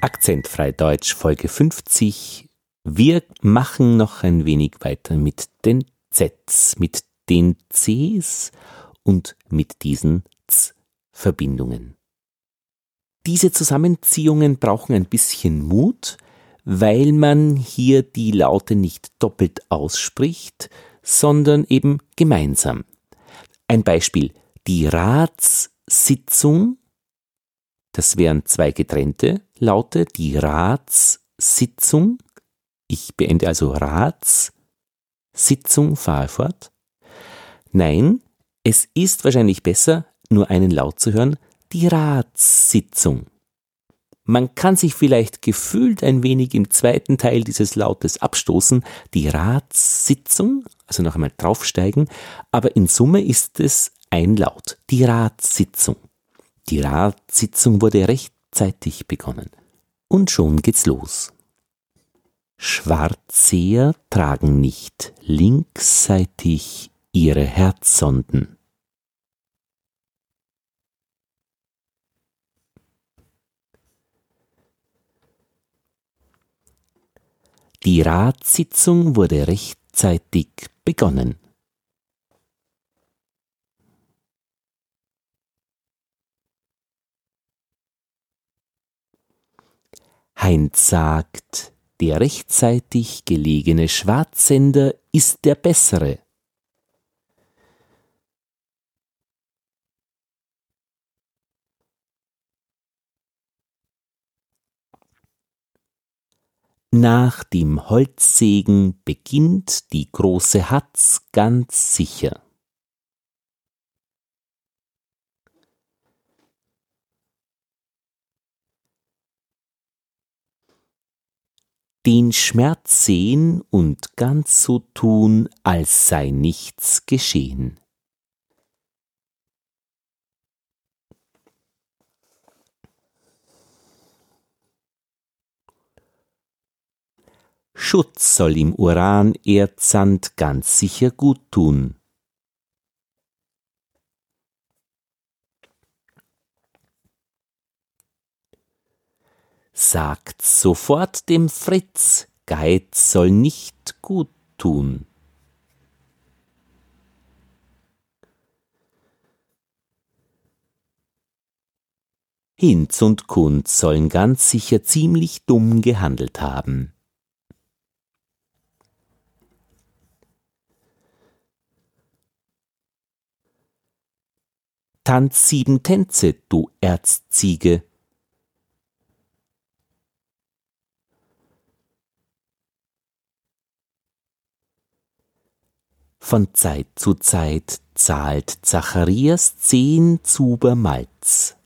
Akzentfrei Deutsch Folge 50. Wir machen noch ein wenig weiter mit den Zs, mit den Cs und mit diesen Z-Verbindungen. Diese Zusammenziehungen brauchen ein bisschen Mut, weil man hier die Laute nicht doppelt ausspricht, sondern eben gemeinsam. Ein Beispiel. Die Ratssitzung das wären zwei getrennte Laute, die Ratssitzung. Ich beende also Ratssitzung, fahre fort. Nein, es ist wahrscheinlich besser, nur einen Laut zu hören, die Ratssitzung. Man kann sich vielleicht gefühlt ein wenig im zweiten Teil dieses Lautes abstoßen, die Ratssitzung, also noch einmal draufsteigen, aber in Summe ist es ein Laut, die Ratssitzung. Die Ratssitzung wurde rechtzeitig begonnen. Und schon geht's los. Schwarzseher tragen nicht linksseitig ihre Herzsonden. Die Ratssitzung wurde rechtzeitig begonnen. Heinz sagt, der rechtzeitig gelegene Schwarzsender ist der bessere. Nach dem Holzsägen beginnt die große Hatz ganz sicher. Den Schmerz sehen und ganz so tun, als sei nichts geschehen. Schutz soll im Uran Erdsand ganz sicher gut tun. Sagt sofort dem Fritz, Geiz soll nicht gut tun. Hinz und Kunz sollen ganz sicher ziemlich dumm gehandelt haben. Tanz sieben Tänze, du Erzziege, Von Zeit zu Zeit zahlt Zacharias zehn Zuber Malz.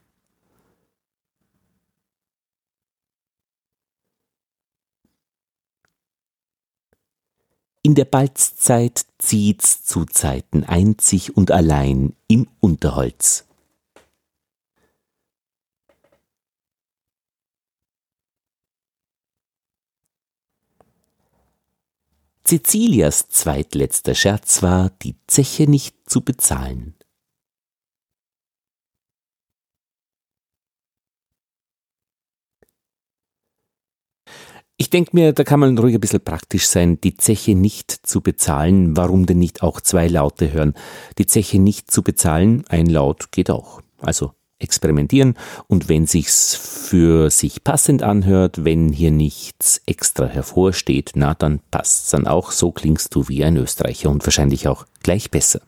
In der Balzzeit zieht's zu Zeiten einzig und allein im Unterholz. Cecilias zweitletzter Scherz war, die Zeche nicht zu bezahlen. Ich denke mir, da kann man ruhig ein bisschen praktisch sein, die Zeche nicht zu bezahlen. Warum denn nicht auch zwei Laute hören? Die Zeche nicht zu bezahlen, ein Laut geht auch. Also experimentieren und wenn sich's für sich passend anhört, wenn hier nichts extra hervorsteht, na dann passt's dann auch, so klingst du wie ein Österreicher und wahrscheinlich auch gleich besser.